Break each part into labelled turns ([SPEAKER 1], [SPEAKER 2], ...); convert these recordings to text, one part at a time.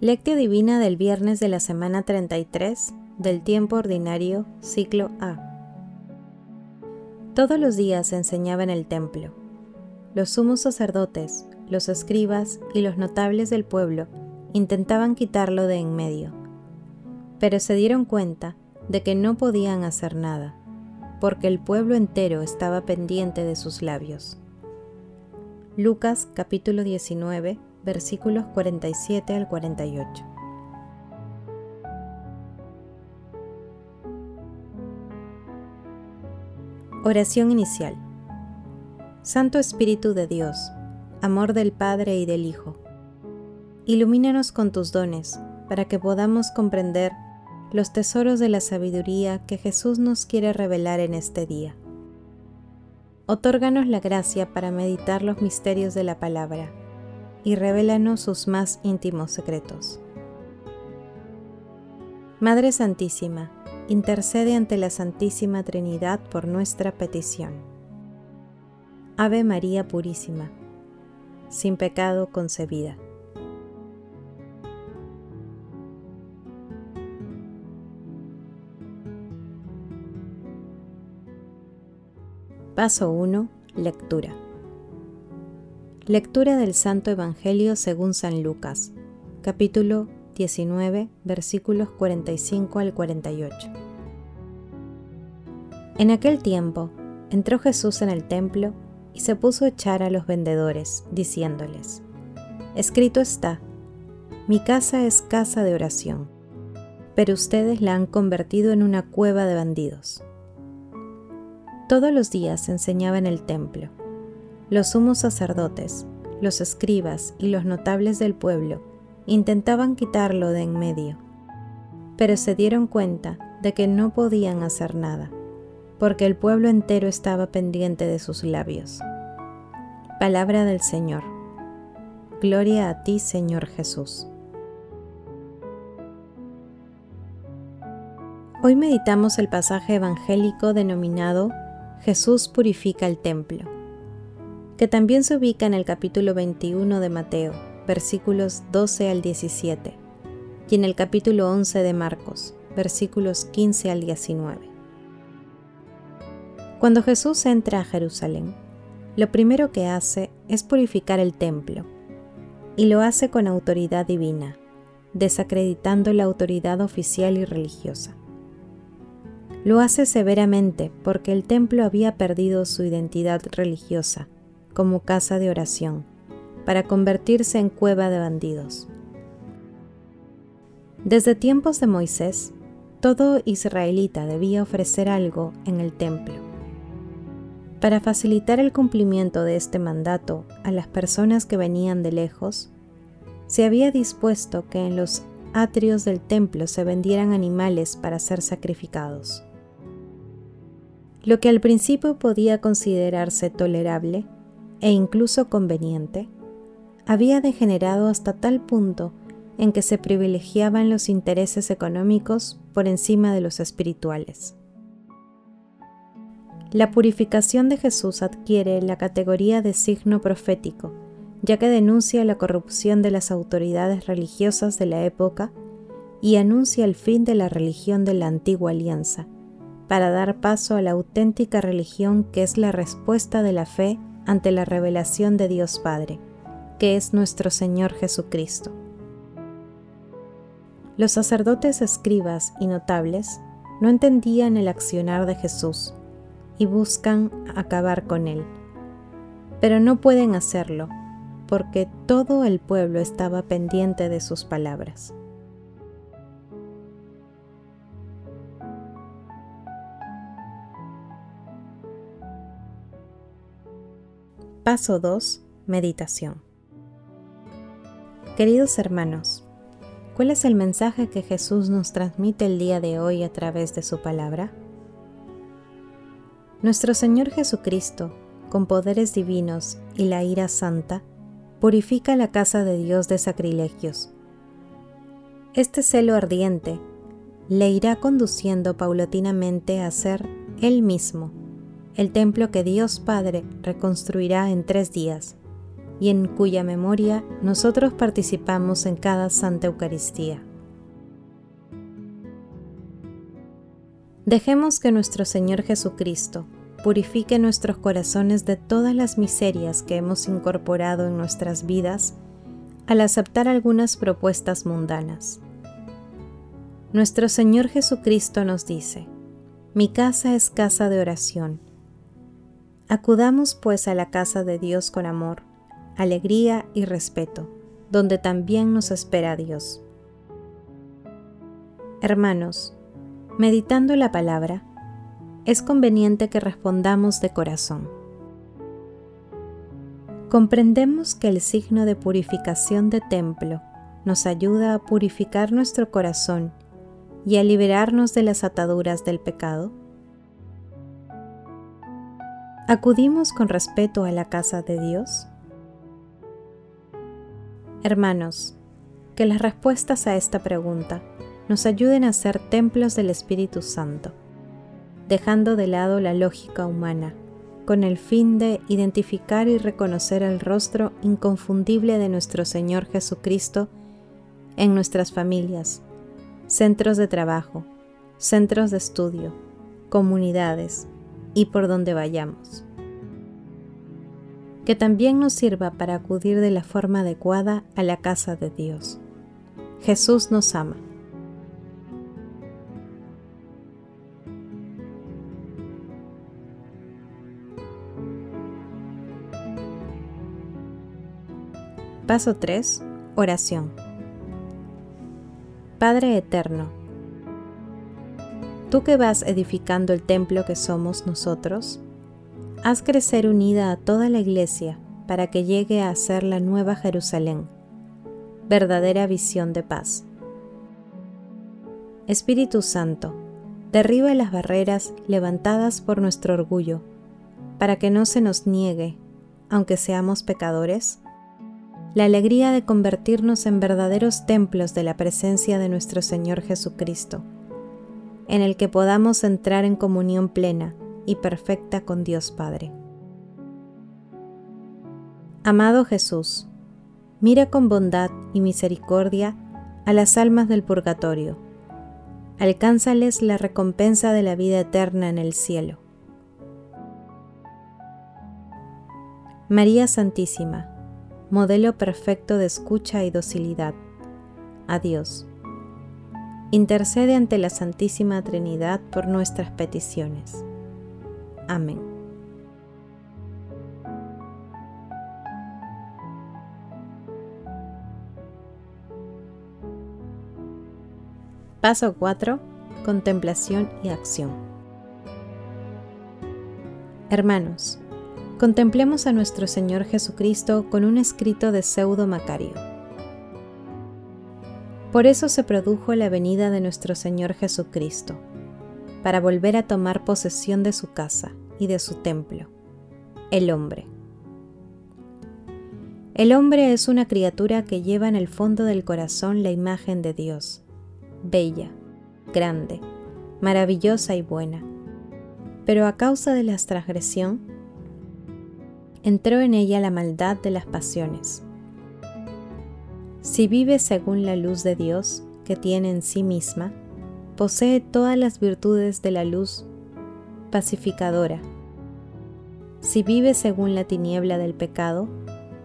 [SPEAKER 1] Lectio Divina del viernes de la semana 33 del tiempo ordinario, ciclo A. Todos los días se enseñaba en el templo. Los sumos sacerdotes, los escribas y los notables del pueblo intentaban quitarlo de en medio, pero se dieron cuenta de que no podían hacer nada, porque el pueblo entero estaba pendiente de sus labios. Lucas capítulo 19 versículos 47 al 48. Oración inicial. Santo Espíritu de Dios, amor del Padre y del Hijo, ilumínanos con tus dones para que podamos comprender los tesoros de la sabiduría que Jesús nos quiere revelar en este día. Otórganos la gracia para meditar los misterios de la palabra y revélanos sus más íntimos secretos. Madre Santísima, intercede ante la Santísima Trinidad por nuestra petición. Ave María Purísima, sin pecado concebida. Paso 1. Lectura. Lectura del Santo Evangelio según San Lucas, capítulo 19, versículos 45 al 48. En aquel tiempo, entró Jesús en el templo y se puso a echar a los vendedores, diciéndoles, Escrito está, mi casa es casa de oración, pero ustedes la han convertido en una cueva de bandidos. Todos los días enseñaba en el templo los sumos sacerdotes, los escribas y los notables del pueblo intentaban quitarlo de en medio, pero se dieron cuenta de que no podían hacer nada, porque el pueblo entero estaba pendiente de sus labios. Palabra del Señor. Gloria a ti, Señor Jesús. Hoy meditamos el pasaje evangélico denominado Jesús purifica el templo que también se ubica en el capítulo 21 de Mateo, versículos 12 al 17, y en el capítulo 11 de Marcos, versículos 15 al 19. Cuando Jesús entra a Jerusalén, lo primero que hace es purificar el templo, y lo hace con autoridad divina, desacreditando la autoridad oficial y religiosa. Lo hace severamente porque el templo había perdido su identidad religiosa como casa de oración, para convertirse en cueva de bandidos. Desde tiempos de Moisés, todo israelita debía ofrecer algo en el templo. Para facilitar el cumplimiento de este mandato a las personas que venían de lejos, se había dispuesto que en los atrios del templo se vendieran animales para ser sacrificados. Lo que al principio podía considerarse tolerable, e incluso conveniente, había degenerado hasta tal punto en que se privilegiaban los intereses económicos por encima de los espirituales. La purificación de Jesús adquiere la categoría de signo profético, ya que denuncia la corrupción de las autoridades religiosas de la época y anuncia el fin de la religión de la antigua alianza, para dar paso a la auténtica religión que es la respuesta de la fe ante la revelación de Dios Padre, que es nuestro Señor Jesucristo. Los sacerdotes, escribas y notables no entendían el accionar de Jesús y buscan acabar con él, pero no pueden hacerlo porque todo el pueblo estaba pendiente de sus palabras. Paso 2. Meditación. Queridos hermanos, ¿cuál es el mensaje que Jesús nos transmite el día de hoy a través de su palabra? Nuestro Señor Jesucristo, con poderes divinos y la ira santa, purifica la casa de Dios de sacrilegios. Este celo ardiente le irá conduciendo paulatinamente a ser Él mismo el templo que Dios Padre reconstruirá en tres días, y en cuya memoria nosotros participamos en cada Santa Eucaristía. Dejemos que nuestro Señor Jesucristo purifique nuestros corazones de todas las miserias que hemos incorporado en nuestras vidas al aceptar algunas propuestas mundanas. Nuestro Señor Jesucristo nos dice, Mi casa es casa de oración. Acudamos pues a la casa de Dios con amor, alegría y respeto, donde también nos espera Dios. Hermanos, meditando la palabra, es conveniente que respondamos de corazón. Comprendemos que el signo de purificación de templo nos ayuda a purificar nuestro corazón y a liberarnos de las ataduras del pecado. ¿Acudimos con respeto a la casa de Dios? Hermanos, que las respuestas a esta pregunta nos ayuden a ser templos del Espíritu Santo, dejando de lado la lógica humana, con el fin de identificar y reconocer el rostro inconfundible de nuestro Señor Jesucristo en nuestras familias, centros de trabajo, centros de estudio, comunidades y por donde vayamos. Que también nos sirva para acudir de la forma adecuada a la casa de Dios. Jesús nos ama. Paso 3. Oración. Padre Eterno, tú que vas edificando el templo que somos nosotros, haz crecer unida a toda la iglesia para que llegue a ser la nueva Jerusalén, verdadera visión de paz. Espíritu Santo, derriba las barreras levantadas por nuestro orgullo, para que no se nos niegue, aunque seamos pecadores, la alegría de convertirnos en verdaderos templos de la presencia de nuestro Señor Jesucristo, en el que podamos entrar en comunión plena y perfecta con Dios Padre. Amado Jesús, mira con bondad y misericordia a las almas del purgatorio. Alcánzales la recompensa de la vida eterna en el cielo. María Santísima, modelo perfecto de escucha y docilidad. Adiós. Intercede ante la Santísima Trinidad por nuestras peticiones. Amén. Paso 4. Contemplación y acción. Hermanos, contemplemos a nuestro Señor Jesucristo con un escrito de Pseudo Macario. Por eso se produjo la venida de nuestro Señor Jesucristo, para volver a tomar posesión de su casa y de su templo, el hombre. El hombre es una criatura que lleva en el fondo del corazón la imagen de Dios, bella, grande, maravillosa y buena, pero a causa de la transgresión, entró en ella la maldad de las pasiones. Si vive según la luz de Dios que tiene en sí misma, posee todas las virtudes de la luz pacificadora. Si vive según la tiniebla del pecado,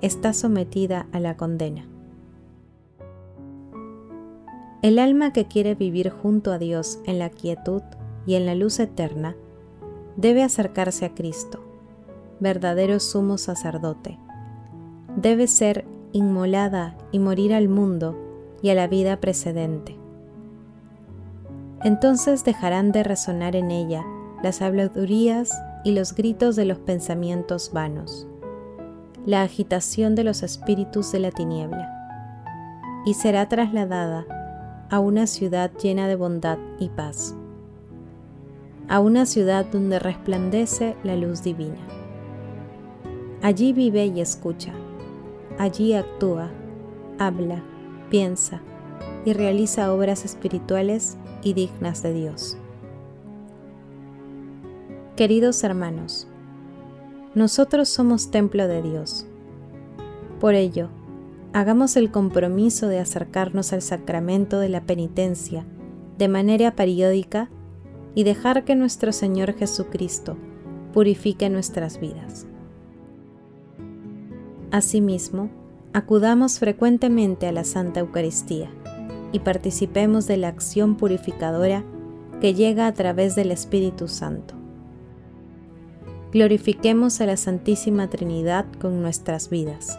[SPEAKER 1] está sometida a la condena. El alma que quiere vivir junto a Dios en la quietud y en la luz eterna debe acercarse a Cristo verdadero sumo sacerdote. Debe ser inmolada y morir al mundo y a la vida precedente. Entonces dejarán de resonar en ella las habladurías y los gritos de los pensamientos vanos, la agitación de los espíritus de la tiniebla, y será trasladada a una ciudad llena de bondad y paz, a una ciudad donde resplandece la luz divina. Allí vive y escucha. Allí actúa, habla, piensa y realiza obras espirituales y dignas de Dios. Queridos hermanos, nosotros somos templo de Dios. Por ello, hagamos el compromiso de acercarnos al sacramento de la penitencia de manera periódica y dejar que nuestro Señor Jesucristo purifique nuestras vidas. Asimismo, acudamos frecuentemente a la Santa Eucaristía y participemos de la acción purificadora que llega a través del Espíritu Santo. Glorifiquemos a la Santísima Trinidad con nuestras vidas.